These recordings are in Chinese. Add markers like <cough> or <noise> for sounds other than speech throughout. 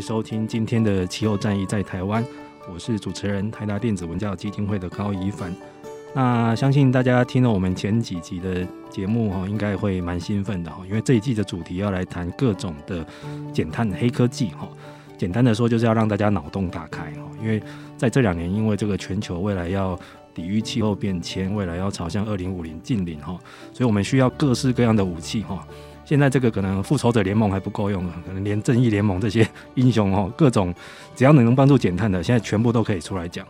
收听今天的《气候战役在台湾》，我是主持人台达电子文教基金会的高宜帆。那相信大家听了我们前几集的节目哈，应该会蛮兴奋的哈，因为这一季的主题要来谈各种的减碳黑科技哈。简单的说，就是要让大家脑洞大开哈，因为在这两年，因为这个全球未来要抵御气候变迁，未来要朝向二零五零净零哈，所以我们需要各式各样的武器哈。现在这个可能复仇者联盟还不够用，可能连正义联盟这些英雄哦，各种只要能能帮助减碳的，现在全部都可以出来讲。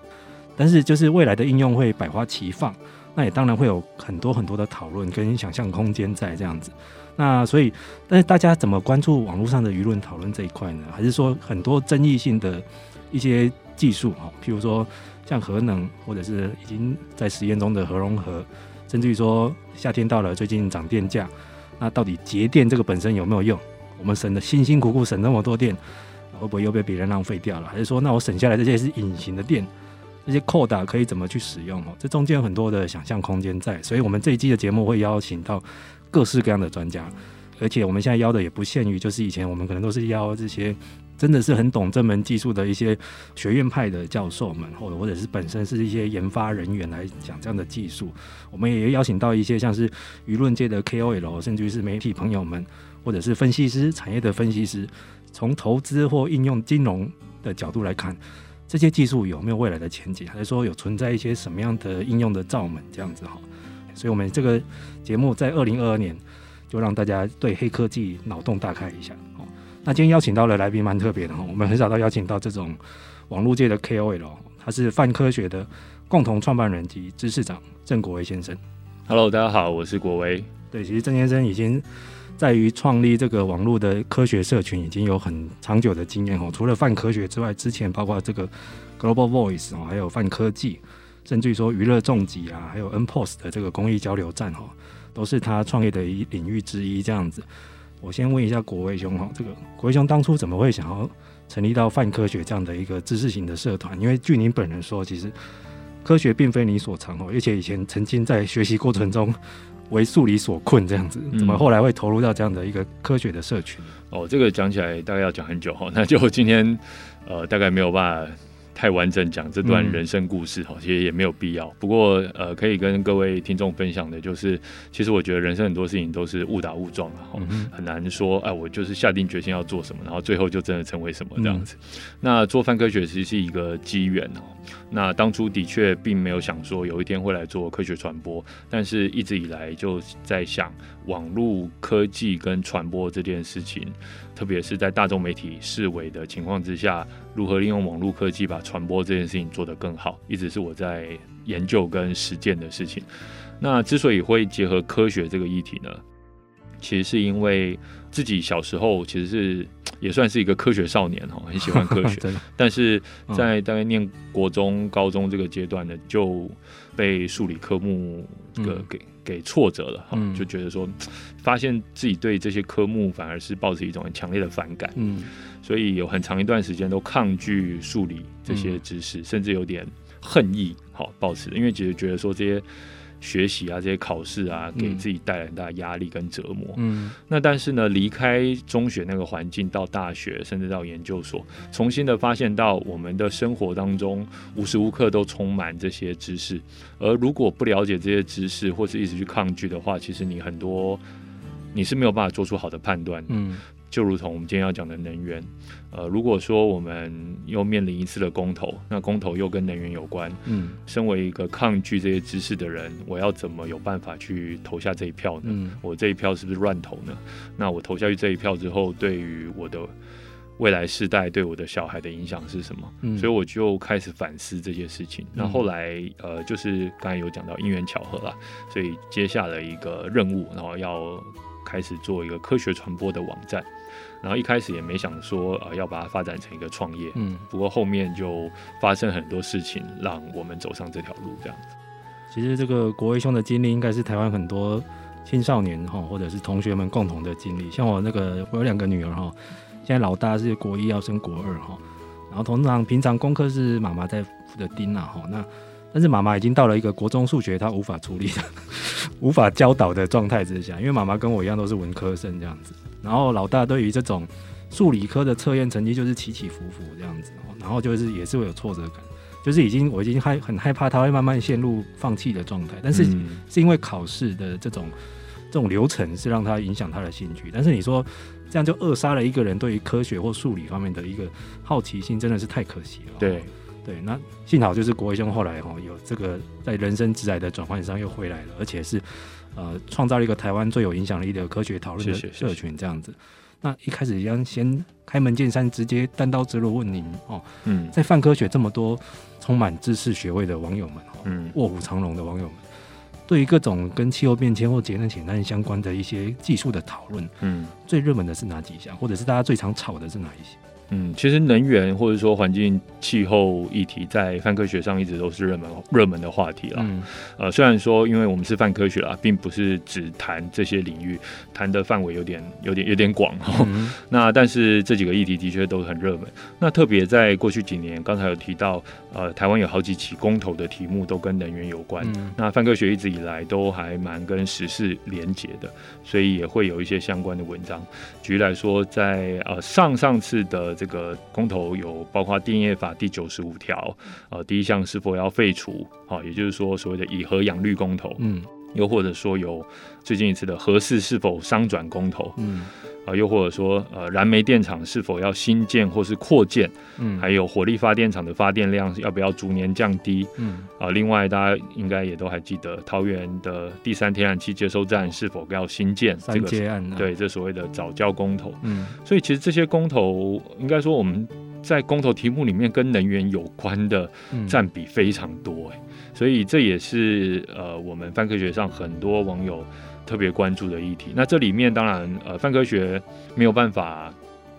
但是就是未来的应用会百花齐放，那也当然会有很多很多的讨论跟想象空间在这样子。那所以，但是大家怎么关注网络上的舆论讨论这一块呢？还是说很多争议性的一些技术哈，譬如说像核能，或者是已经在实验中的核融合，甚至于说夏天到了，最近涨电价。那到底节电这个本身有没有用？我们省的辛辛苦苦省那么多电，会不会又被别人浪费掉了？还是说，那我省下来这些是隐形的电，这些扣打可以怎么去使用？哦，这中间有很多的想象空间在，所以我们这一季的节目会邀请到各式各样的专家，而且我们现在邀的也不限于，就是以前我们可能都是邀这些。真的是很懂这门技术的一些学院派的教授们，或者或者是本身是一些研发人员来讲这样的技术。我们也邀请到一些像是舆论界的 KOL，甚至于是媒体朋友们，或者是分析师、产业的分析师，从投资或应用金融的角度来看，这些技术有没有未来的前景，还是说有存在一些什么样的应用的罩门这样子哈？所以，我们这个节目在二零二二年就让大家对黑科技脑洞大开一下。那今天邀请到的来宾蛮特别的哈，我们很少到邀请到这种网络界的 KOL，他是泛科学的共同创办人及知识长郑国威先生。Hello，大家好，我是国威。对，其实郑先生已经在于创立这个网络的科学社群已经有很长久的经验哦。除了泛科学之外，之前包括这个 Global Voice 哦，还有泛科技，甚至于说娱乐重疾啊，还有 N-Post 的这个公益交流站哦，都是他创业的一领域之一这样子。我先问一下国威兄哈，这个国威兄当初怎么会想要成立到泛科学这样的一个知识型的社团？因为据您本人说，其实科学并非你所长哦，而且以前曾经在学习过程中为数理所困这样子，怎么后来会投入到这样的一个科学的社群？哦，这个讲起来大概要讲很久哈，那就今天呃大概没有办法。太完整讲这段人生故事哈，其实也没有必要。不过呃，可以跟各位听众分享的就是，其实我觉得人生很多事情都是误打误撞哈，很难说哎，我就是下定决心要做什么，然后最后就真的成为什么这样子。那做饭科学其实是一个机缘哦。那当初的确并没有想说有一天会来做科学传播，但是一直以来就在想网络科技跟传播这件事情。特别是在大众媒体式微的情况之下，如何利用网络科技把传播这件事情做得更好，一直是我在研究跟实践的事情。那之所以会结合科学这个议题呢，其实是因为自己小时候其实是也算是一个科学少年哈，很喜欢科学，<laughs> 但是在大概念国中、高中这个阶段呢，就被数理科目这个给。给挫折了哈，就觉得说，<tsk> 发现自己对这些科目反而是抱着一种很强烈的反感，嗯，所以有很长一段时间都抗拒数理这些知识，甚至有点恨意，好抱持，因为其实觉得说这些学习啊，这些考试啊，给自己带来很大压力跟折磨。嗯，那但是呢，离开中学那个环境，到大学，甚至到研究所，重新的发现到我们的生活当中，无时无刻都充满这些知识。而如果不了解这些知识，或是一直去抗拒的话，其实你很多你是没有办法做出好的判断。嗯。就如同我们今天要讲的能源，呃，如果说我们又面临一次的公投，那公投又跟能源有关，嗯，身为一个抗拒这些知识的人，我要怎么有办法去投下这一票呢？嗯，我这一票是不是乱投呢？那我投下去这一票之后，对于我的未来世代，对我的小孩的影响是什么？嗯，所以我就开始反思这些事情。那后来，呃，就是刚才有讲到因缘巧合啦，所以接下了一个任务，然后要开始做一个科学传播的网站。然后一开始也没想说呃要把它发展成一个创业，嗯，不过后面就发生很多事情，让我们走上这条路这样子。其实这个国威兄的经历，应该是台湾很多青少年哈，或者是同学们共同的经历。像我那个，我有两个女儿哈，现在老大是国一要升国二哈，然后通常平常功课是妈妈在负责盯啊哈，那但是妈妈已经到了一个国中数学她无法处理的、<laughs> 无法教导的状态之下，因为妈妈跟我一样都是文科生这样子。然后老大对于这种数理科的测验成绩就是起起伏伏这样子，然后就是也是会有挫折感，就是已经我已经害很害怕他会慢慢陷入放弃的状态，但是是因为考试的这种这种流程是让他影响他的兴趣，但是你说这样就扼杀了一个人对于科学或数理方面的一个好奇心，真的是太可惜了。对对，那幸好就是国威兄后来哈有这个在人生职涯的转换上又回来了，而且是。呃，创造了一个台湾最有影响力的科学讨论的社群，这样子。那一开始一样，先开门见山，直接单刀直入问您哦。嗯，在泛科学这么多充满知识学位的网友们，嗯，卧虎藏龙的网友们，对于各种跟气候变迁或节能减碳相关的一些技术的讨论，嗯，最热门的是哪几项，或者是大家最常吵的是哪一些？嗯，其实能源或者说环境气候议题在泛科学上一直都是热门热门的话题啦。嗯，呃，虽然说因为我们是泛科学啦，并不是只谈这些领域，谈的范围有点有点有点广哈。嗯、那但是这几个议题的确都很热门。那特别在过去几年，刚才有提到，呃，台湾有好几起公投的题目都跟能源有关。嗯、那泛科学一直以来都还蛮跟时事连结的，所以也会有一些相关的文章。举例来说，在呃上上次的。这个公投有包括电业法第九十五条，呃，第一项是否要废除？好，也就是说所谓的以核养绿公投，嗯，又或者说有最近一次的核四是否商转公投，嗯。啊，又或者说，呃，燃煤电厂是否要新建或是扩建？嗯，还有火力发电厂的发电量要不要逐年降低？嗯，啊，另外大家应该也都还记得，桃园的第三天然气接收站是否要新建？这个接案、啊、对，这所谓的早教公投。嗯，所以其实这些公投，应该说我们在公投题目里面跟能源有关的占比非常多，哎，所以这也是呃，我们泛科学上很多网友。特别关注的议题，那这里面当然，呃，泛科学没有办法，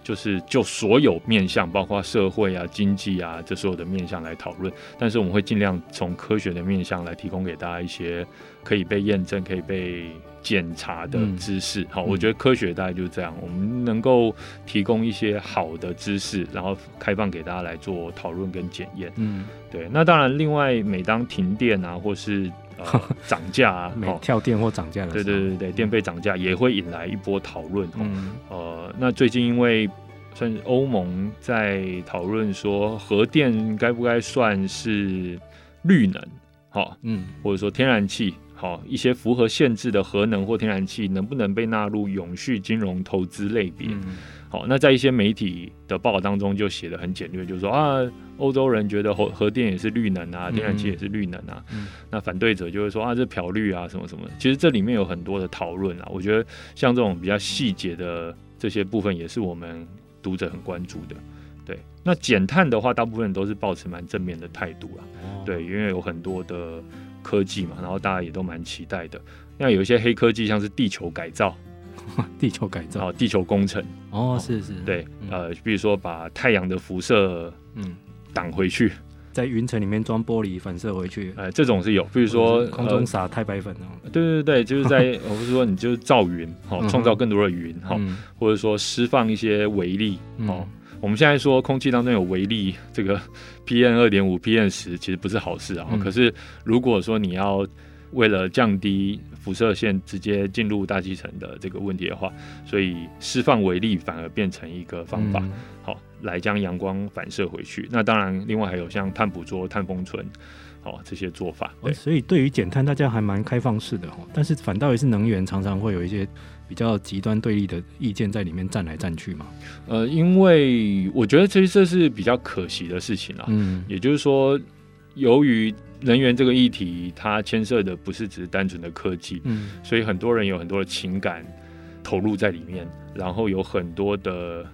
就是就所有面向，包括社会啊、经济啊，这所有的面向来讨论。但是我们会尽量从科学的面向来提供给大家一些可以被验证、可以被检查的知识。嗯、好，我觉得科学大概就是这样，我们能够提供一些好的知识，然后开放给大家来做讨论跟检验。嗯，对。那当然，另外每当停电啊，或是涨价啊，<laughs> 每跳电或涨价的时候，对对对对，电费涨价也会引来一波讨论。嗯，呃，那最近因为算是欧盟在讨论说，核电该不该算是绿能？好，嗯，或者说天然气，好，一些符合限制的核能或天然气能不能被纳入永续金融投资类别？嗯好，那在一些媒体的报道当中就写的很简略，就是说啊，欧洲人觉得核核电也是绿能啊，天然气也是绿能啊。嗯、那反对者就会说啊，这漂绿啊，什么什么。其实这里面有很多的讨论啊，我觉得像这种比较细节的这些部分，也是我们读者很关注的。对，那减碳的话，大部分人都是保持蛮正面的态度啦。哦、对，因为有很多的科技嘛，然后大家也都蛮期待的。那有一些黑科技，像是地球改造。<laughs> 地球改造，地球工程。哦，是是，对，呃，比如说把太阳的辐射，嗯，挡回去，在云层里面装玻璃反射回去，呃，这种是有，比如说空中撒太白粉哦，对对对，就是在，<laughs> 我不是说你就是造云，好，创造更多的云，好，或者说释放一些微粒，哦，我们现在说空气当中有微粒，这个 PM 二点五、PM 十其实不是好事啊，可是如果说你要为了降低辐射线直接进入大气层的这个问题的话，所以释放微粒反而变成一个方法，嗯、好来将阳光反射回去。那当然，另外还有像碳捕捉、碳封存，好这些做法。对，所以对于减碳，大家还蛮开放式的哈。但是反倒也是能源常常会有一些比较极端对立的意见在里面站来站去嘛。呃，因为我觉得其实这是比较可惜的事情啊。嗯，也就是说，由于能源这个议题，它牵涉的不是只是单纯的科技，嗯，所以很多人有很多的情感投入在里面，然后有很多的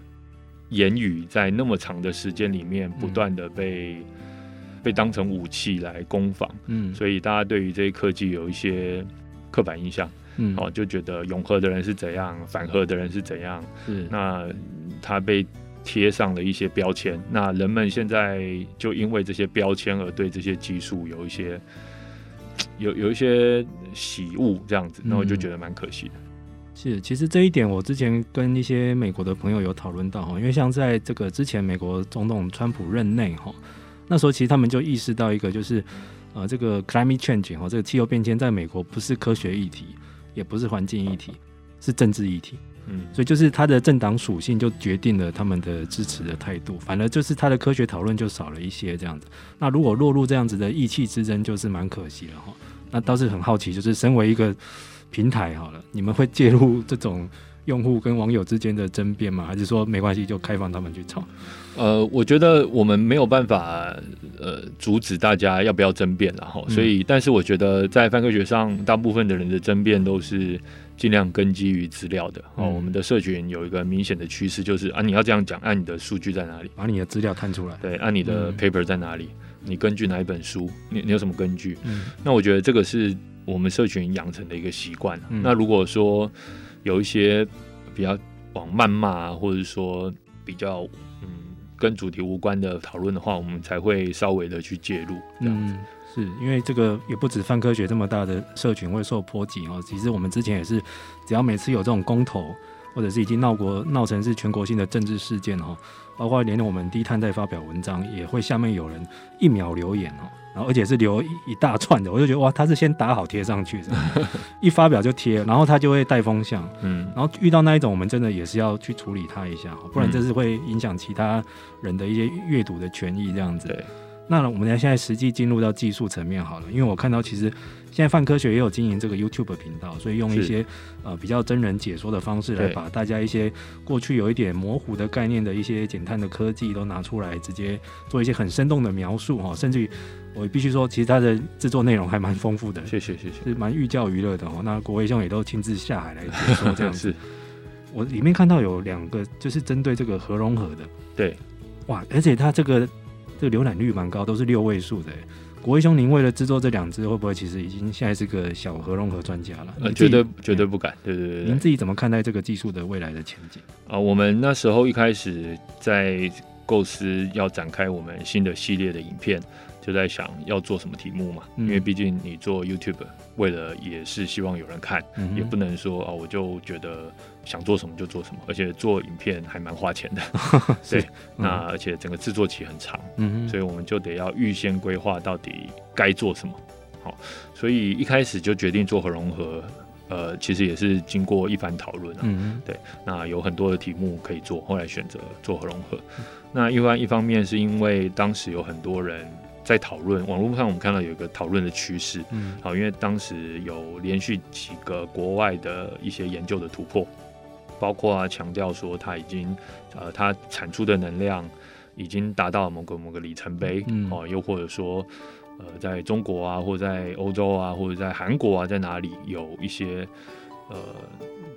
言语在那么长的时间里面不断的被、嗯、被当成武器来攻防，嗯，所以大家对于这些科技有一些刻板印象，嗯，哦，就觉得永和的人是怎样，反核的人是怎样，是。那他被。贴上了一些标签，那人们现在就因为这些标签而对这些技术有一些有有一些喜恶，这样子，那我就觉得蛮可惜的。是，其实这一点我之前跟一些美国的朋友有讨论到哈，因为像在这个之前美国总统川普任内哈，那时候其实他们就意识到一个就是呃，这个 climate change 哈，这个气候变迁在美国不是科学议题，也不是环境议题，是政治议题。嗯，所以就是他的政党属性就决定了他们的支持的态度，反而就是他的科学讨论就少了一些这样子。那如果落入这样子的意气之争，就是蛮可惜了哈。那倒是很好奇，就是身为一个平台好了，你们会介入这种用户跟网友之间的争辩吗？还是说没关系就开放他们去吵？呃，我觉得我们没有办法呃阻止大家要不要争辩了哈。所以，但是我觉得在泛科学上，大部分的人的争辩都是。尽量根基于资料的哦，我们的社群有一个明显的趋势，就是啊，你要这样讲，按、啊、你的数据在哪里，把你的资料看出来，对，按、啊、你的 paper 在哪里，嗯、你根据哪一本书，你你有什么根据？嗯，那我觉得这个是我们社群养成的一个习惯。嗯、那如果说有一些比较往谩骂，或者说比较嗯跟主题无关的讨论的话，我们才会稍微的去介入这样子。嗯是因为这个也不止泛科学这么大的社群会受波及哦，其实我们之前也是，只要每次有这种公投，或者是已经闹过闹成是全国性的政治事件哦，包括连我们低碳在发表文章，也会下面有人一秒留言哦，然后而且是留一大串的，我就觉得哇，他是先打好贴上去的，一发表就贴，然后他就会带风向，嗯，然后遇到那一种，我们真的也是要去处理他一下，不然这是会影响其他人的一些阅读的权益这样子。那我们来现在实际进入到技术层面好了，因为我看到其实现在泛科学也有经营这个 YouTube 频道，所以用一些呃比较真人解说的方式来把大家一些过去有一点模糊的概念的一些减碳的科技都拿出来，直接做一些很生动的描述哈，甚至于我必须说，其实它的制作内容还蛮丰富的。<laughs> 谢谢谢谢，是蛮寓教于乐的哦。那国维兄也都亲自下海来解说这样子。我里面看到有两个就是针对这个核融合的，对，哇，而且它这个。这个浏览率蛮高，都是六位数的。国威兄，您为了制作这两支，会不会其实已经现在是个小核融合专家了？呃，绝对绝对不敢。对对对，您自己怎么看待这个技术的未来的前景？啊，我们那时候一开始在构思要展开我们新的系列的影片。就在想要做什么题目嘛，嗯、因为毕竟你做 YouTube，为了也是希望有人看，嗯、也不能说啊，我就觉得想做什么就做什么，而且做影片还蛮花钱的，<laughs> 对，嗯、那而且整个制作期很长，嗯，所以我们就得要预先规划到底该做什么，好，所以一开始就决定做核融合，呃，其实也是经过一番讨论啊，嗯，对，那有很多的题目可以做，后来选择做核融合，嗯、那一般一方面是因为当时有很多人。在讨论网络上，我们看到有一个讨论的趋势，嗯，好，因为当时有连续几个国外的一些研究的突破，包括啊强调说它已经，呃，它产出的能量已经达到某个某个里程碑，嗯，哦，又或者说，呃，在中国啊，或者在欧洲啊，或者在韩国啊，在哪里有一些，呃，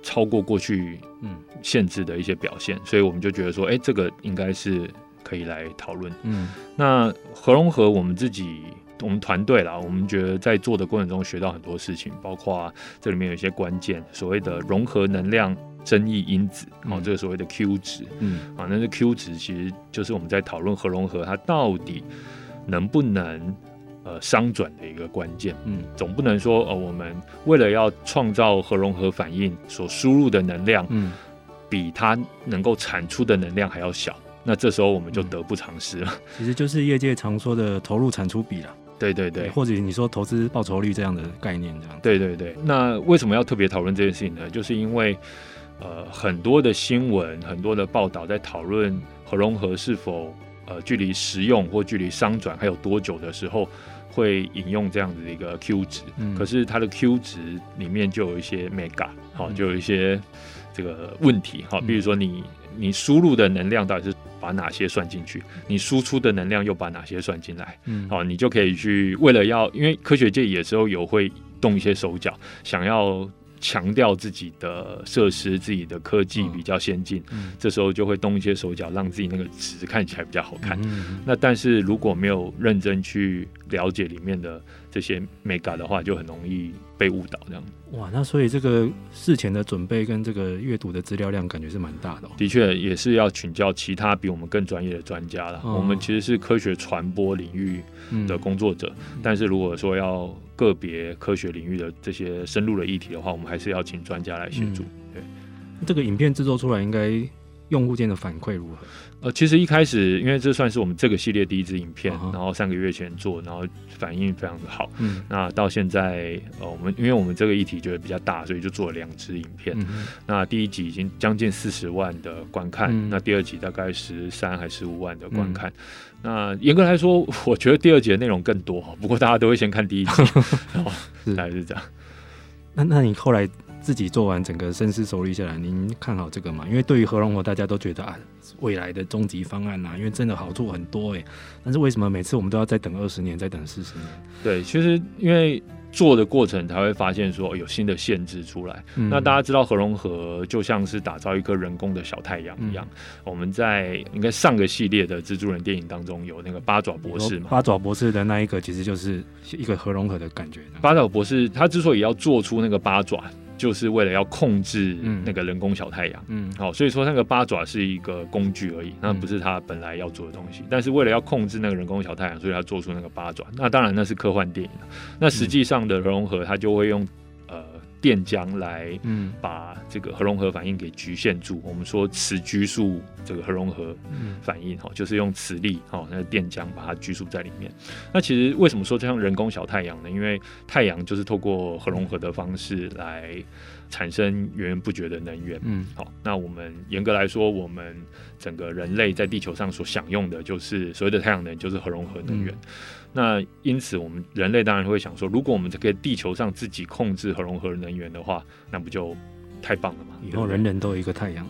超过过去嗯。限制的一些表现，所以我们就觉得说，哎，这个应该是。可以来讨论。嗯，那核融合，我们自己，我们团队啦，我们觉得在做的过程中学到很多事情，包括这里面有一些关键，所谓的融合能量争议因子，哦，这个所谓的 Q 值，嗯，啊，那这 Q 值其实就是我们在讨论核融合它到底能不能呃商转的一个关键。嗯，总不能说呃我们为了要创造核融合反应所输入的能量，嗯，比它能够产出的能量还要小。那这时候我们就得不偿失了，其实就是业界常说的投入产出比了。对对对，或者你说投资报酬率这样的概念这样。对对对，那为什么要特别讨论这件事情呢？就是因为呃很多的新闻、很多的报道在讨论核融合是否呃距离实用或距离商转还有多久的时候，会引用这样子的一个 Q 值。嗯。可是它的 Q 值里面就有一些 mega，好，就有一些这个问题，好，比如说你。你输入的能量到底是把哪些算进去？你输出的能量又把哪些算进来？嗯，好，你就可以去为了要，因为科学界有时候有会动一些手脚，想要强调自己的设施、自己的科技比较先进，嗯，这时候就会动一些手脚，让自己那个值看起来比较好看。嗯，那但是如果没有认真去了解里面的这些 mega 的话，就很容易被误导这样。哇，那所以这个事前的准备跟这个阅读的资料量感觉是蛮大的哦。的确，也是要请教其他比我们更专业的专家了。哦。我们其实是科学传播领域的工作者，嗯，但是如果说要个别科学领域的这些深入的议题的话，我们还是要请专家来协助。嗯。对，这个影片制作出来应该。用户间的反馈如何？呃，其实一开始，因为这算是我们这个系列第一支影片，然后三个月前做，然后反应非常的好。嗯，那到现在，呃，我们因为我们这个议题觉得比较大，所以就做了两支影片。嗯。那第一集已经将近四十万的观看，嗯，那第二集大概十三还十五万的观看。嗯，那严格来说，我觉得第二集的内容更多，不过大家都会先看第一集，<laughs> 然后大概是这样。那那你后来？自己做完整个深思熟虑下来，您看好这个吗？因为对于核融合，大家都觉得啊，未来的终极方案啊，因为真的好处很多哎。但是为什么每次我们都要再等二十年，再等四十年？对，其实因为做的过程才会发现说有新的限制出来。嗯、那大家知道核融合就像是打造一颗人工的小太阳一样。嗯、我们在应该上个系列的蜘蛛人电影当中有那个八爪博士嘛？八爪博士的那一个其实就是一个核融合的感觉。八爪博士他之所以要做出那个八爪。就是为了要控制那个人工小太阳，嗯，好，所以说那个八爪是一个工具而已，那不是他本来要做的东西。但是为了要控制那个人工小太阳，所以他做出那个八爪。那当然那是科幻电影，那实际上的融合，它就会用呃。电浆来，嗯，把这个核融合反应给局限住。我们说磁拘束这个核融合反应，哈，就是用磁力，哈，那个电浆把它拘束在里面。那其实为什么说这像人工小太阳呢？因为太阳就是透过核融合的方式来产生源源不绝的能源。嗯，好，那我们严格来说，我们整个人类在地球上所享用的，就是所谓的太阳能，就是核融合能源。那因此，我们人类当然会想说，如果我们这个地球上自己控制核融合能源的话，那不就太棒了吗？以后人人都有一个太阳。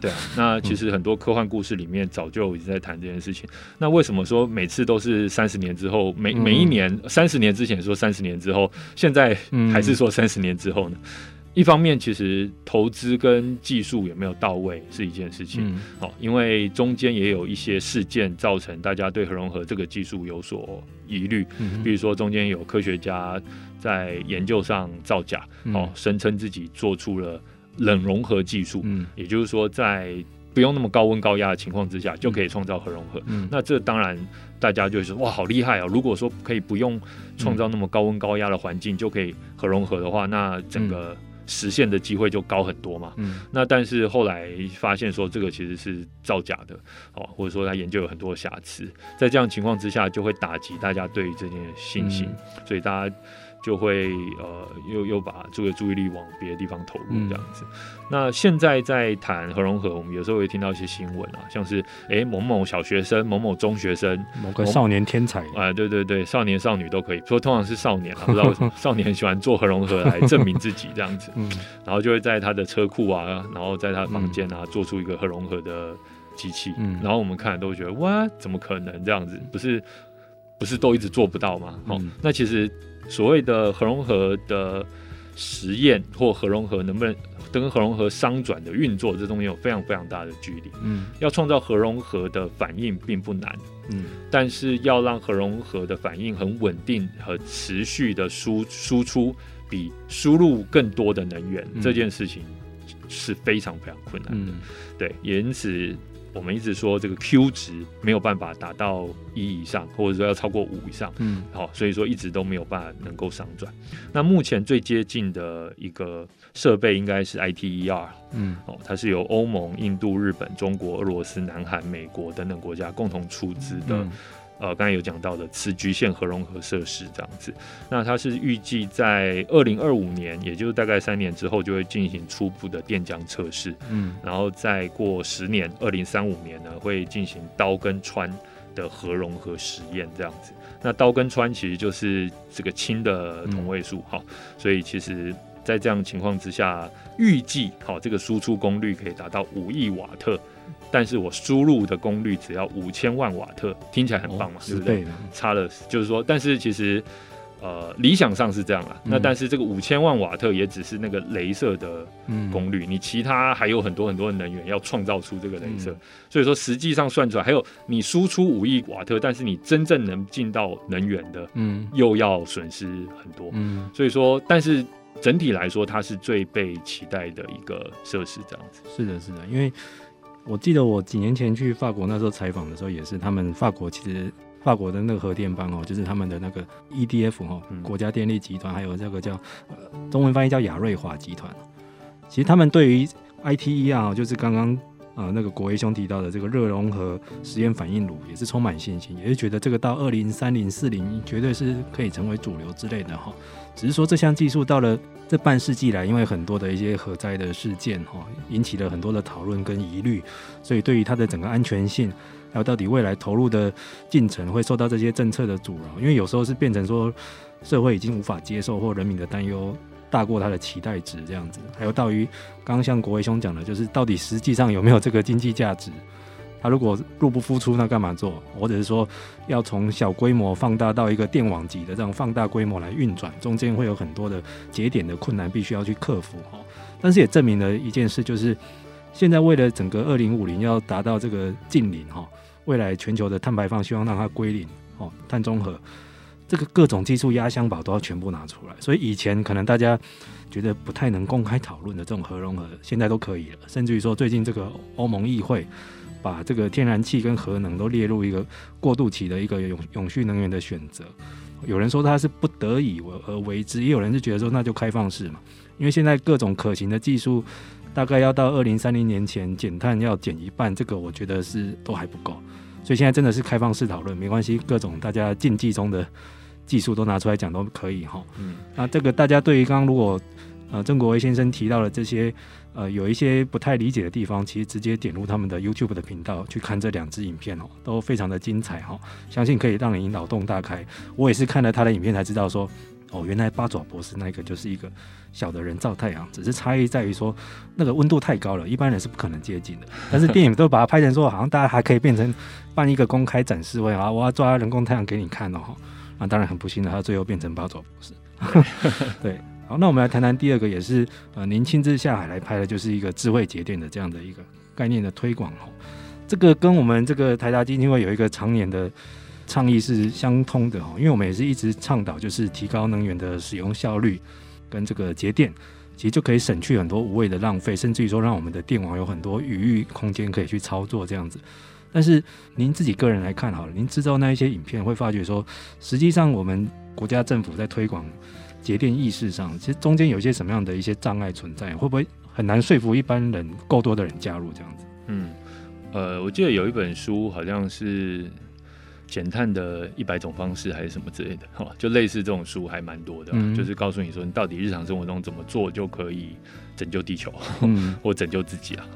对啊，那 <laughs> 其实很多科幻故事里面早就已经在谈这件事情。那为什么说每次都是三十年之后，每每一年三十年之前说三十年之后，现在还是说三十年之后呢？一方面，其实投资跟技术有没有到位是一件事情，好、嗯，因为中间也有一些事件造成大家对核融合这个技术有所疑虑，嗯，比如说中间有科学家在研究上造假，哦、嗯，声称自己做出了冷融合技术，嗯，也就是说在不用那么高温高压的情况之下就可以创造核融合，嗯，那这当然大家就说哇，好厉害哦！如果说可以不用创造那么高温高压的环境就可以核融合的话，那整个实现的机会就高很多嘛。嗯，那但是后来发现说这个其实是造假的，哦，或者说他研究有很多瑕疵，在这样情况之下就会打击大家对于这件信心，嗯，所以大家。就会呃，又又把这个注意力往别的地方投入这样子。嗯、那现在在谈核融合，我们有时候会听到一些新闻啊，像是哎某某小学生、某某中学生、某个少年天才啊、呃，对对对，少年少女都可以说，通常是少年啊，不知道为什么少年很喜欢做核融合来证明自己这样子。<laughs> 嗯，然后就会在他的车库啊，然后在他的房间啊、嗯，做出一个核融合的机器。嗯，然后我们看都会觉得哇，怎么可能这样子？不是不是都一直做不到吗？好、嗯，那其实。所谓的核融合的实验或核融合能不能跟核融合商转的运作，这中间有非常非常大的距离。嗯，要创造核融合的反应并不难。嗯，但是要让核融合的反应很稳定和持续的输输出比输入更多的能源，嗯，这件事情是非常非常困难的。嗯，对，因此。我们一直说这个 Q 值没有办法达到一以上，或者说要超过五以上，嗯，好，所以说一直都没有办法能够上转。那目前最接近的一个设备应该是 ITER，嗯，哦，它是由欧盟、印度、日本、中国、俄罗斯、南韩、美国等等国家共同出资的呃，刚才有讲到的磁局线核融合设施这样子，那它是预计在二零二五年，也就是大概三年之后，就会进行初步的电浆测试，嗯，然后再过十年，二零三五年呢，会进行刀跟穿的核融合实验这样子。那刀跟穿其实就是这个氢的同位素，哈、嗯，所以其实在这样情况之下，预计好这个输出功率可以达到五亿瓦特。但是我输入的功率只要五千万瓦特，听起来很棒嘛，哦、对不对？差了，就是说，但是其实，呃，理想上是这样啊。嗯、那但是这个五千万瓦特也只是那个镭射的功率，嗯、你其他还有很多很多的能源要创造出这个镭射。嗯、所以说，实际上算出来，还有你输出五亿瓦特，但是你真正能进到能源的，嗯，又要损失很多。嗯，所以说，但是整体来说，它是最被期待的一个设施，这样子。是的，是的，因为。我记得我几年前去法国那时候采访的时候，也是他们法国其实法国的那个核电帮哦，就是他们的那个 EDF 哦，国家电力集团，还有这个叫呃中文翻译叫亚瑞华集团。其实他们对于 ITER 啊，就是刚刚呃那个国威兄提到的这个热融合实验反应炉，也是充满信心，也是觉得这个到二零三零四零绝对是可以成为主流之类的哈。只是说这项技术到了。这半世纪来，因为很多的一些核灾的事件，哈，引起了很多的讨论跟疑虑，所以对于它的整个安全性，还有到底未来投入的进程会受到这些政策的阻挠，因为有时候是变成说社会已经无法接受，或人民的担忧大过他的期待值这样子，还有到于刚刚像国维兄讲的，就是到底实际上有没有这个经济价值。它如果入不敷出，那干嘛做？或者是说，要从小规模放大到一个电网级的这样放大规模来运转，中间会有很多的节点的困难，必须要去克服哈。但是也证明了一件事，就是现在为了整个二零五零要达到这个净零哈，未来全球的碳排放希望让它归零哦，碳中和，这个各种技术压箱宝都要全部拿出来。所以以前可能大家觉得不太能公开讨论的这种核融合，现在都可以了。甚至于说，最近这个欧盟议会。把这个天然气跟核能都列入一个过渡期的一个永永续能源的选择，有人说它是不得已而为之，也有人是觉得说那就开放式嘛，因为现在各种可行的技术大概要到二零三零年前减碳要减一半，这个我觉得是都还不够，所以现在真的是开放式讨论，没关系，各种大家禁忌中的技术都拿出来讲都可以哈。嗯，那这个大家对于刚刚如果呃曾国维先生提到的这些。呃，有一些不太理解的地方，其实直接点入他们的 YouTube 的频道去看这两支影片哦，都非常的精彩哈，相信可以让你脑洞大开。我也是看了他的影片才知道说，哦，原来八爪博士那个就是一个小的人造太阳，只是差异在于说那个温度太高了，一般人是不可能接近的。<laughs> 但是电影都把它拍成说，好像大家还可以变成办一个公开展示会啊，我要抓人工太阳给你看哦。那当然很不幸的，他最后变成八爪博士。对。好，那我们来谈谈第二个，也是呃，您亲自下海来拍的，就是一个智慧节电的这样的一个概念的推广哦。这个跟我们这个台达基金会有一个常年的倡议是相通的哦，因为我们也是一直倡导，就是提高能源的使用效率跟这个节电，其实就可以省去很多无谓的浪费，甚至于说让我们的电网有很多余裕空间可以去操作这样子。但是您自己个人来看好了，您制造那一些影片会发觉说，实际上我们国家政府在推广。节电意识上，其实中间有一些什么样的一些障碍存在？会不会很难说服一般人够多的人加入这样子？嗯，呃，我记得有一本书好像是减碳的一百种方式还是什么之类的，哈，就类似这种书还蛮多的，嗯、就是告诉你说你到底日常生活中怎么做就可以拯救地球，嗯、<laughs> 或拯救自己啊。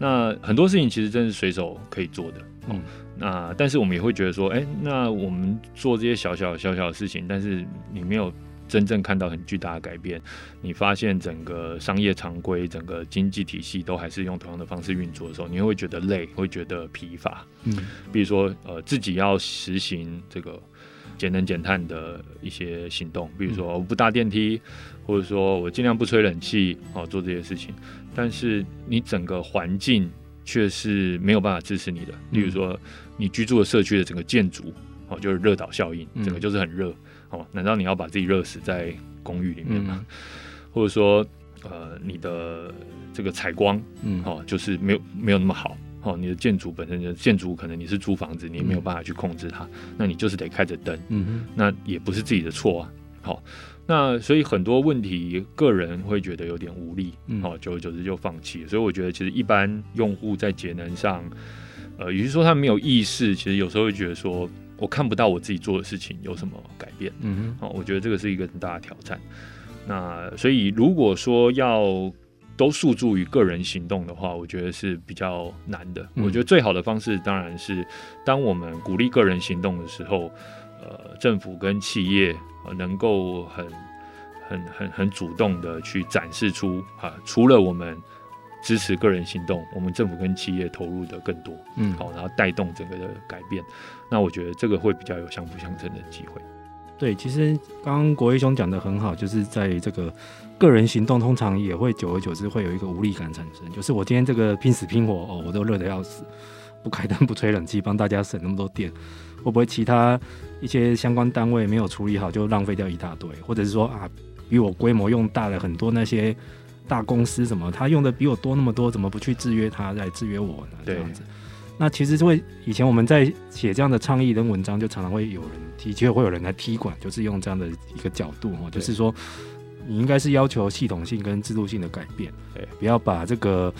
那很多事情其实真是随手可以做的，嗯，那但是我们也会觉得说，哎、欸，那我们做这些小小小小的事情，但是你没有。真正看到很巨大的改变，你发现整个商业常规、整个经济体系都还是用同样的方式运作的时候，你会觉得累，会觉得疲乏。嗯，比如说呃，自己要实行这个节能减碳的一些行动，比如说我不搭电梯，或者说我尽量不吹冷气，哦，做这些事情，但是你整个环境却是没有办法支持你的。例如说，你居住的社区的整个建筑，哦，就是热岛效应，整个就是很热。哦，难道你要把自己热死在公寓里面吗？嗯、或者说，呃，你的这个采光，嗯，哦，就是没有没有那么好。哦，你的建筑本身就建筑，可能你是租房子，你也没有办法去控制它，嗯、那你就是得开着灯，嗯，那也不是自己的错啊。好、哦，那所以很多问题，个人会觉得有点无力，嗯，哦，久而久之就放弃。所以我觉得，其实一般用户在节能上，呃，与其说他没有意识，其实有时候会觉得说。我看不到我自己做的事情有什么改变。嗯哼，哦，我觉得这个是一个很大的挑战。那所以如果说要都诉诸于个人行动的话，我觉得是比较难的。嗯、我觉得最好的方式当然是，当我们鼓励个人行动的时候，呃，政府跟企业、呃、能够很、很、很、很主动的去展示出啊，除了我们。支持个人行动，我们政府跟企业投入的更多，嗯，好，然后带动整个的改变。那我觉得这个会比较有相辅相成的机会。对，其实刚刚国威兄讲的很好，就是在这个个人行动，通常也会久而久之会有一个无力感产生。就是我今天这个拼死拼活哦，我都热得要死，不开灯不吹冷气，帮大家省那么多电，会不会其他一些相关单位没有处理好，就浪费掉一大堆？或者是说啊，比我规模用大了很多那些。大公司什么，他用的比我多那么多，怎么不去制约他，来制约我呢？这样子，那其实会以前我们在写这样的倡议跟文章，就常常会有人提，其实会有人来踢馆，就是用这样的一个角度哈，就是说你应该是要求系统性跟制度性的改变，对，不要把这个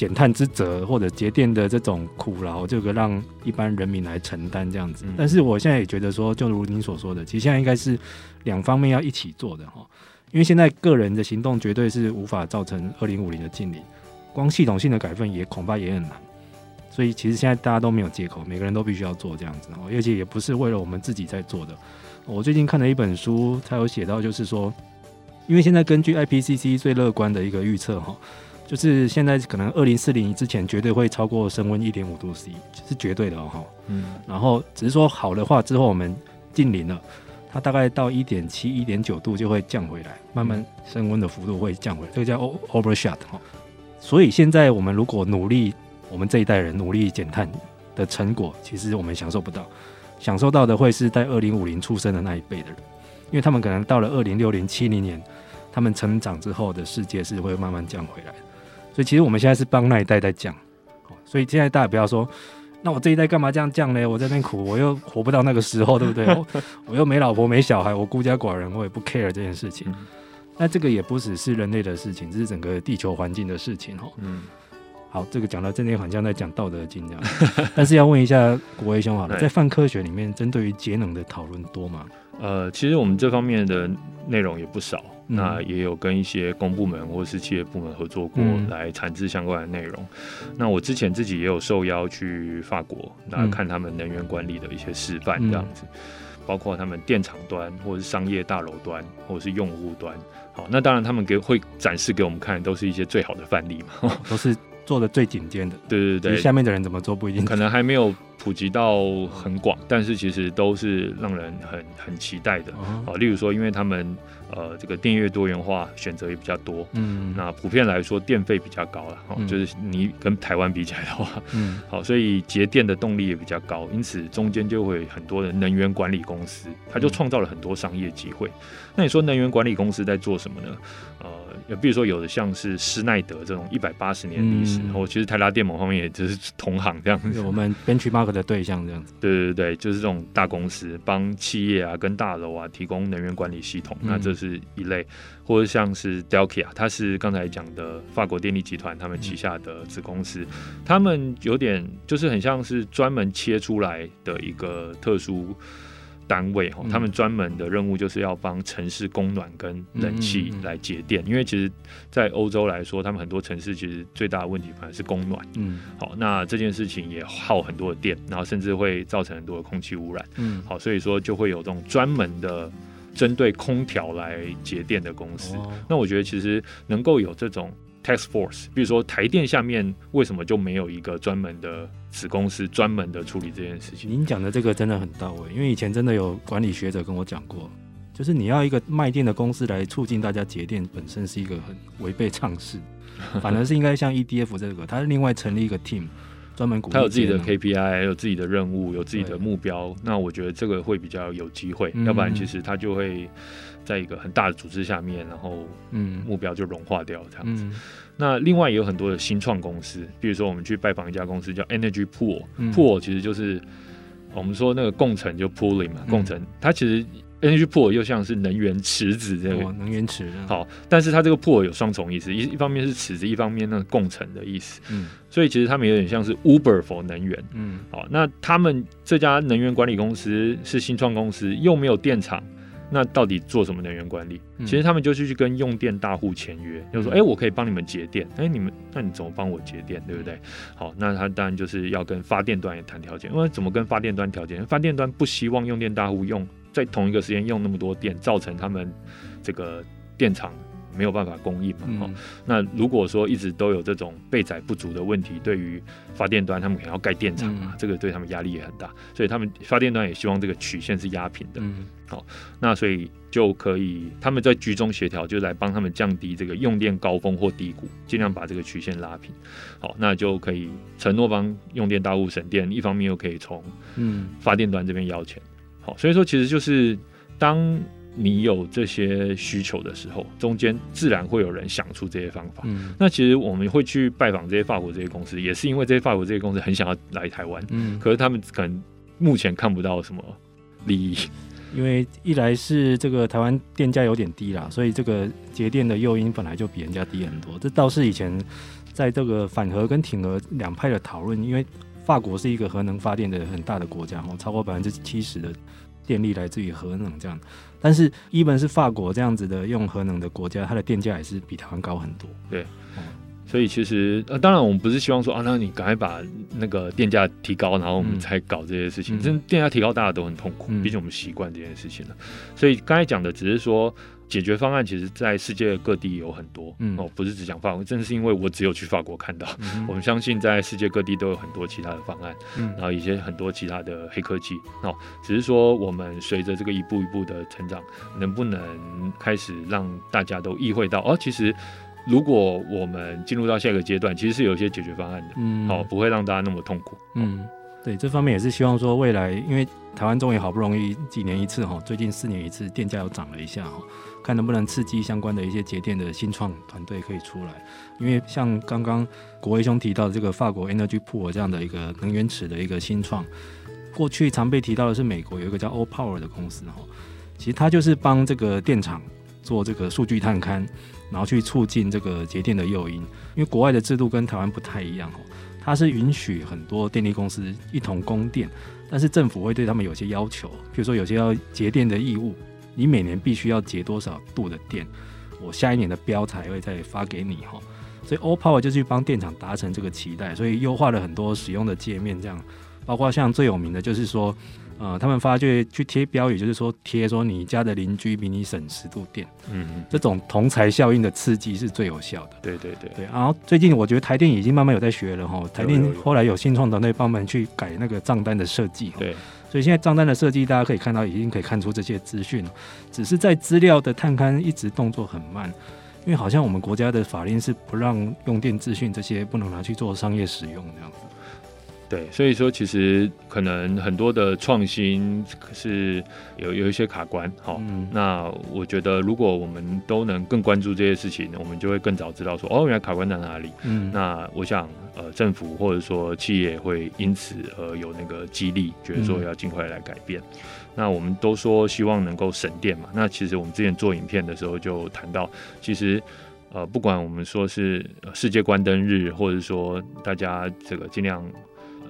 减碳之责或者节电的这种苦劳，这个让一般人民来承担这样子。但是我现在也觉得说，就如您所说的，其实现在应该是两方面要一起做的哈。因为现在个人的行动绝对是无法造成二零五零的净零，光系统性的改变也恐怕也很难。所以其实现在大家都没有借口，每个人都必须要做这样子，而且也不是为了我们自己在做的。我最近看了一本书，它有写到，就是说，因为现在根据 IPCC 最乐观的一个预测哈，就是现在可能二零四零之前绝对会超过升温一点五度 C，是绝对的哈。嗯，然后只是说好的话之后我们近零了。它大概到一点七、一点九度就会降回来，慢慢升温的幅度会降回来，这个叫 overshot 哈。所以现在我们如果努力，我们这一代人努力减碳的成果，其实我们享受不到，享受到的会是在二零五零出生的那一辈的人，因为他们可能到了二零六零、七零年，他们成长之后的世界是会慢慢降回来的。所以其实我们现在是帮那一代在降，所以现在大家不要说。那我这一代干嘛这样降呢？我在那边苦，我又活不到那个时候，对不对？我，<laughs> 我又没老婆没小孩，我孤家寡人，我也不 care 这件事情。那这个也不只是人类的事情，这是整个地球环境的事情哦。嗯。好，这个讲到这里好像在讲道德经这样。但是要问一下国威兄好了，<laughs> 在泛科学里面，针对于节能的讨论多吗？呃，其实我们这方面的内容也不少。那也有跟一些公部门或是企业部门合作过，来产制相关的内容。嗯。那我之前自己也有受邀去法国，那看他们能源管理的一些示范，这样子，包括他们电厂端，或者是商业大楼端，或者是用户端。好，那当然他们给会展示给我们看，都是一些最好的范例嘛，都是做的最顶尖的。对对对，下面的人怎么做不一定，可能还没有。普及到很广，但是其实都是让人很 <laughs> 很期待的。哦，例如说，因为他们呃这个电越多元化，选择也比较多。嗯，那普遍来说电费比较高了。哦，就是你跟台湾比起来的话，嗯，好，<laughs> 所以节电的动力也比较高，因此中间就会很多的能源管理公司，它就创造了很多商业机会。那你说能源管理公司在做什么呢？呃，比如说有的像是施耐德这种一百八十年历史，然后其实台拉电某方面也就是同行这样子。我们 benchmark 的对象这样子。对对对，就是这种大公司帮企业啊跟大楼啊提供能源管理系统，那这是一类。或者像是 Delkia，它是刚才讲的法国电力集团他们旗下的子公司，他们有点就是很像是专门切出来的一个特殊。单位哈，他们专门的任务就是要帮城市供暖跟冷气来节电，因为其实，在欧洲来说，他们很多城市其实最大的问题反而是供暖。嗯，好，那这件事情也耗很多的电，然后甚至会造成很多的空气污染。嗯，好，所以说就会有这种专门的针对空调来节电的公司。那我觉得其实能够有这种。Task Force，比如说台电下面为什么就没有一个专门的子公司专门的处理这件事情？您讲的这个真的很到位，因为以前真的有管理学者跟我讲过，就是你要一个卖电的公司来促进大家节电，本身是一个很违背常识，反而是应该像 EDF 这个，它另外成立一个 team，专门他有自己的 KPI，有自己的任务，有自己的目标，那我觉得这个会比较有机会，嗯、要不然其实他就会。在一个很大的组织下面，然后嗯，目标就融化掉这样子。嗯、那另外也有很多的新创公司，比如说我们去拜访一家公司叫 Energy Pool，Pool、嗯、其实就是我们说那个共乘就 pooling 嘛，共乘。它其实 energy pool 又像是能源池子这个、哦、能源池好，但是它这个 pool 有双重意思，一一方面是池子，一方面呢共乘的意思。嗯，所以其实他们有点像是 Uber for 能源。嗯，好，那他们这家能源管理公司是新创公司，又没有电厂。那到底做什么能源管理？其实他们就是去跟用电大户签约，就是说，哎，我可以帮你们节电，哎，你们那你怎么帮我节电，对不对？好，那他当然就是要跟发电端也谈条件，因为怎么跟发电端条件？发电端不希望用电大户用在同一个时间用那么多电，造成他们这个电厂。没有办法供应嘛？哈、嗯，那如果说一直都有这种备载不足的问题，对于发电端，他们可能要盖电厂嘛，嗯、这个对他们压力也很大，所以他们发电端也希望这个曲线是压平的。嗯，好，那所以就可以他们在居中协调，就来帮他们降低这个用电高峰或低谷，尽量把这个曲线拉平。好，那就可以承诺帮用电大户省电，一方面又可以从嗯发电端这边要钱。好，所以说其实就是当。你有这些需求的时候，中间自然会有人想出这些方法。嗯，那其实我们会去拜访这些法国这些公司，也是因为这些法国这些公司很想要来台湾。嗯，可是他们可能目前看不到什么利益，因为一来是这个台湾电价有点低啦，所以这个节电的诱因本来就比人家低很多。这倒是以前在这个反核跟挺核两派的讨论，因为法国是一个核能发电的很大的国家，哦，超过百分之七十的电力来自于核能这样。但是，一本是法国这样子的用核能的国家，它的电价也是比台湾高很多。对，所以其实呃，当然我们不是希望说啊，那你赶快把那个电价提高，然后我们才搞这些事情。真、嗯、电价提高，大家都很痛苦，毕、嗯、竟我们习惯这件事情了。所以刚才讲的只是说。解决方案其实，在世界各地有很多，嗯、哦，不是只讲法国，正是因为我只有去法国看到。嗯、我们相信，在世界各地都有很多其他的方案，嗯、然后一些很多其他的黑科技，哦，只是说我们随着这个一步一步的成长，能不能开始让大家都意会到，哦，其实如果我们进入到下一个阶段，其实是有一些解决方案的，嗯，哦，不会让大家那么痛苦，嗯。对，这方面也是希望说未来，因为台湾终于好不容易几年一次哈，最近四年一次电价又涨了一下哈，看能不能刺激相关的一些节电的新创团队可以出来。因为像刚刚国威兄提到的这个法国 Energy Pool 这样的一个能源池的一个新创，过去常被提到的是美国有一个叫 Opower 的公司哈，其实它就是帮这个电厂做这个数据探勘，然后去促进这个节电的诱因。因为国外的制度跟台湾不太一样哈。它是允许很多电力公司一同供电，但是政府会对他们有些要求，比如说有些要节电的义务，你每年必须要节多少度的电，我下一年的标才会再发给你哈。所以 Opower 就去帮电厂达成这个期待，所以优化了很多使用的界面，这样包括像最有名的就是说。呃，他们发觉去贴标语，就是说贴说你家的邻居比你省十度电，嗯嗯，这种同财效应的刺激是最有效的。对对对对。然后最近我觉得台电已经慢慢有在学了哈，台电后来有新创团队帮忙去改那个账单的设计。对。所以现在账单的设计，大家可以看到已经可以看出这些资讯，只是在资料的探勘一直动作很慢，因为好像我们国家的法令是不让用电资讯这些不能拿去做商业使用这样子。对，所以说其实可能很多的创新是有有一些卡关，好，嗯、那我觉得如果我们都能更关注这些事情，我们就会更早知道说，哦，原来卡关在哪里。嗯，那我想，呃，政府或者说企业会因此而有那个激励，觉得说要尽快来改变。嗯、那我们都说希望能够省电嘛，那其实我们之前做影片的时候就谈到，其实呃，不管我们说是世界关灯日，或者说大家这个尽量。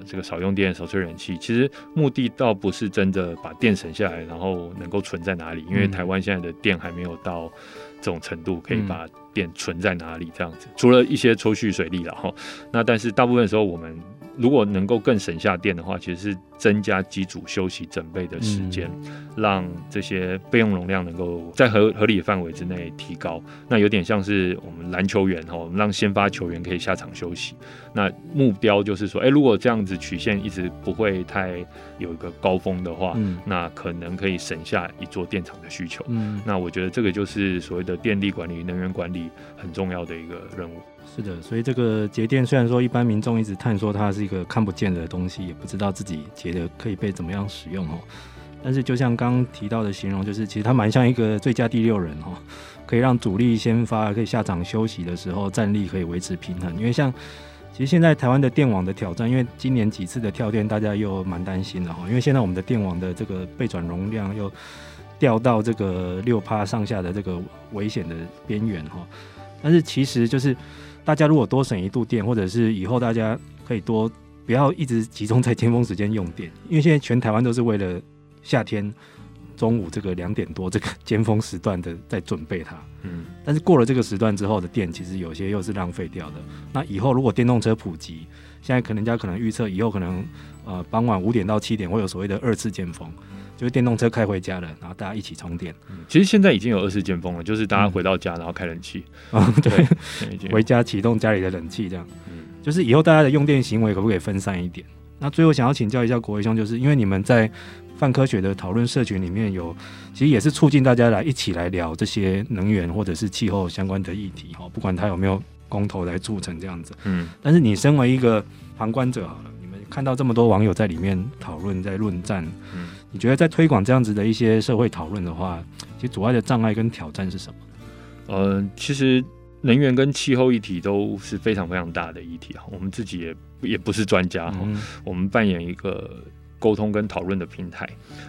这个少用电、少吹冷气，其实目的倒不是真的把电省下来，然后能够存在哪里，因为台湾现在的电还没有到这种程度，可以把电存在哪里这样子。除了一些抽蓄水利了哈，那但是大部分的时候我们。如果能够更省下电的话，其实是增加机组休息准备的时间，嗯、让这些备用容量能够在合合理范围之内提高。那有点像是我们篮球员哈，我们让先发球员可以下场休息。那目标就是说，哎、欸，如果这样子曲线一直不会太有一个高峰的话，嗯、那可能可以省下一座电厂的需求。嗯、那我觉得这个就是所谓的电力管理、能源管理很重要的一个任务。是的，所以这个节电虽然说一般民众一直探说它是一个看不见的东西，也不知道自己节的可以被怎么样使用哦。但是就像刚刚提到的形容，就是其实它蛮像一个最佳第六人哦，可以让主力先发，可以下场休息的时候战力可以维持平衡。因为像其实现在台湾的电网的挑战，因为今年几次的跳电，大家又蛮担心的哈。因为现在我们的电网的这个备转容量又掉到这个六趴上下的这个危险的边缘哈。但是其实就是大家如果多省一度电，或者是以后大家可以多不要一直集中在尖峰时间用电，因为现在全台湾都是为了夏天中午这个两点多这个尖峰时段的在准备它。嗯，但是过了这个时段之后的电，其实有些又是浪费掉的。那以后如果电动车普及，现在可能人家可能预测以后可能呃傍晚五点到七点会有所谓的二次尖峰，就是电动车开回家了，然后大家一起充电。嗯，其实现在已经有二次尖峰了，就是大家回到家然后开冷气啊，对，回家启动家里的冷气这样。嗯，就是以后大家的用电行为可不可以分散一点？那最后想要请教一下国维兄，就是因为你们在泛科学的讨论社群里面有，其实也是促进大家来一起来聊这些能源或者是气候相关的议题哈，不管它有没有。公投来促成这样子，嗯，但是你身为一个旁观者好了，你们看到这么多网友在里面讨论、在论战，嗯，你觉得在推广这样子的一些社会讨论的话，其实阻碍的障碍跟挑战是什么？呃，其实能源跟气候议题都是非常非常大的议题啊，我们自己也也不是专家哈，嗯，我们扮演一个。沟通跟讨论的平台，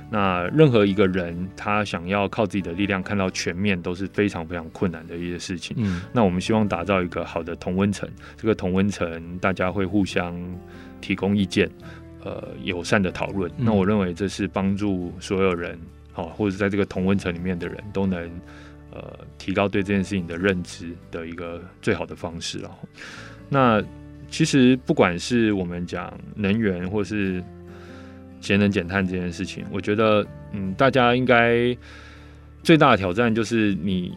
那任何一个人他想要靠自己的力量看到全面都是非常非常困难的一些事情。嗯，那我们希望打造一个好的同温层，这个同温层大家会互相提供意见，呃，友善的讨论。嗯，那我认为这是帮助所有人，好，或者在这个同温层里面的人都能呃提高对这件事情的认知的一个最好的方式。然后，那其实不管是我们讲能源，或是节能减碳这件事情，我觉得，嗯，大家应该最大的挑战就是你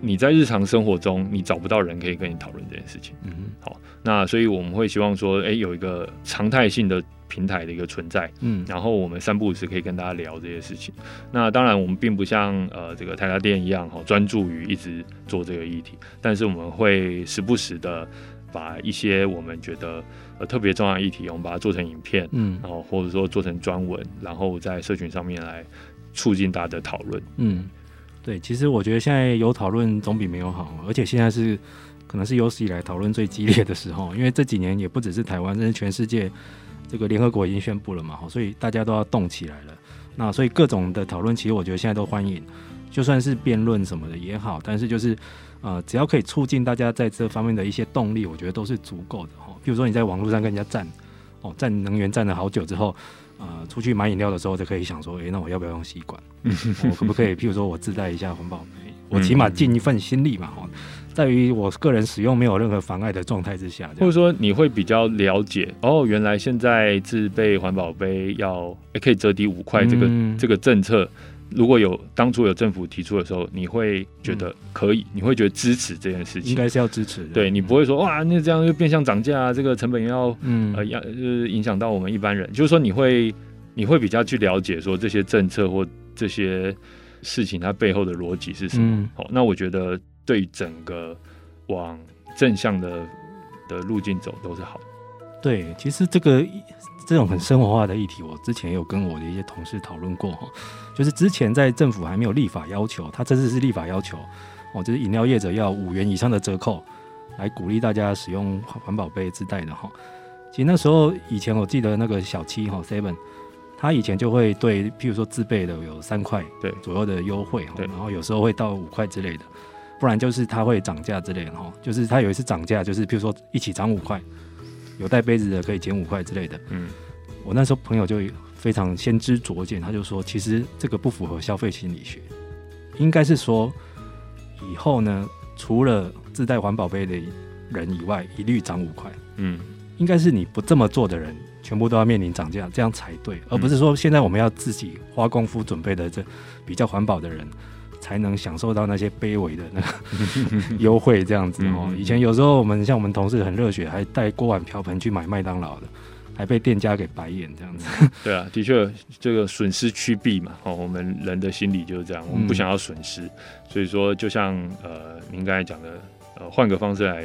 你在日常生活中你找不到人可以跟你讨论这件事情。嗯，好，那所以我们会希望说，哎、欸，有一个常态性的平台的一个存在，嗯，然后我们三不五时可以跟大家聊这些事情。那当然，我们并不像呃这个台达店一样，哈，专注于一直做这个议题，但是我们会时不时的把一些我们觉得。呃，特别重要的议题，我们把它做成影片，嗯，然后或者说做成专文，然后在社群上面来促进大家的讨论。嗯，对，其实我觉得现在有讨论总比没有好，而且现在是可能是有史以来讨论最激烈的时候，因为这几年也不只是台湾，甚至全世界，这个联合国已经宣布了嘛，所以大家都要动起来了。那所以各种的讨论，其实我觉得现在都欢迎，就算是辩论什么的也好，但是就是呃，只要可以促进大家在这方面的一些动力，我觉得都是足够的。比如说你在网络上跟人家战，哦，战能源战了好久之后，呃，出去买饮料的时候就可以想说，诶、那我要不要用吸管？我可不可以？譬如说我自带一下环保杯，我起码尽一份心力嘛。哦，在于我个人使用没有任何妨碍的状态之下，或者说你会比较了解哦，原来现在自备环保杯要、欸、可以折抵五块，这个、嗯、这个政策。如果有当初有政府提出的时候，你会觉得可以，嗯、你会觉得支持这件事情，应该是要支持的。对，你不会说哇，那这样又变相涨价啊，这个成本要嗯呃要就是影响到我们一般人。就是说你会你会比较去了解说这些政策或这些事情它背后的逻辑是什么。嗯、好，那我觉得对整个往正向的的路径走都是好的。对，其实这个。这种很生活化的议题，我之前有跟我的一些同事讨论过哈，就是之前在政府还没有立法要求，他这次是立法要求哦，就是饮料业者要五元以上的折扣，来鼓励大家使用环保杯自带的哈。其实那时候以前我记得那个小七哈 Seven，他以前就会对，譬如说自备的有三块对左右的优惠，然后有时候会到五块之类的，不然就是它会涨价之类的哈，就是他有一次涨价，就是譬如说一起涨五块。有带杯子的可以减五块之类的。嗯，我那时候朋友就非常先知灼见，他就说，其实这个不符合消费心理学，应该是说以后呢，除了自带环保杯的人以外，一律涨五块。嗯，应该是你不这么做的人，全部都要面临涨价，这样才对，而不是说现在我们要自己花功夫准备的这比较环保的人。才能享受到那些卑微的那个 <laughs> 优惠，这样子哦。以前有时候我们像我们同事很热血，还带锅碗瓢盆去买麦当劳的，还被店家给白眼这样子。对啊，的确，这个损失趋避嘛，哦，我们人的心理就是这样，我们不想要损失，所以说就像呃，您刚才讲的，呃，换个方式来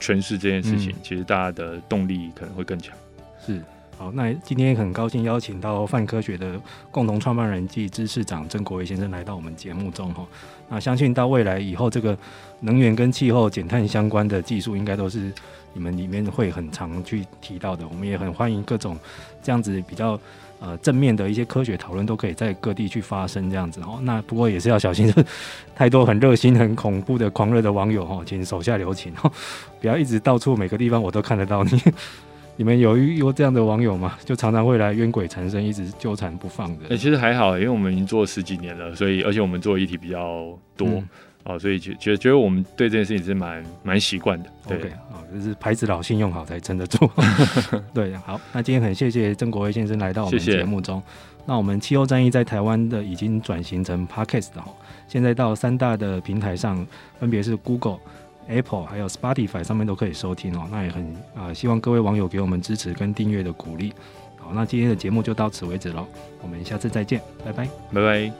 诠释这件事情，其实大家的动力可能会更强。是。好，那今天很高兴邀请到泛科学的共同创办人暨知识长曾国维先生来到我们节目中哈。那相信到未来以后，这个能源跟气候减碳相关的技术，应该都是你们里面会很常去提到的。我们也很欢迎各种这样子比较呃正面的一些科学讨论都可以在各地去发生这样子哦。那不过也是要小心，<laughs> 太多很热心、很恐怖的狂热的网友哈，请手下留情哦，不要一直到处每个地方我都看得到你。你们有遇过这样的网友吗？就常常会来冤鬼缠身，一直纠缠不放的。哎、欸，其实还好，因为我们已经做了十几年了，所以而且我们做的议题比较多。嗯哦，所以觉觉觉得我们对这件事情是蛮蛮习惯的。对，OK，好，就是牌子老信用好才撑得住。<laughs> 对，好，那今天很谢谢曾国威先生来到我们节目中。谢谢。那我们气候战役在台湾的已经转型成 Podcast 的，现在到三大的平台上，分别是 Google、Apple 还有 Spotify 上面都可以收听哦。那也很啊、呃，希望各位网友给我们支持跟订阅的鼓励。好，那今天的节目就到此为止喽，我们下次再见，拜拜，拜拜。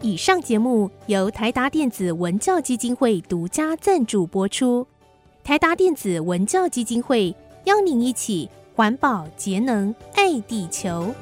以上节目由台达电子文教基金会独家赞助播出。台达电子文教基金会邀您一起环保节能爱地球。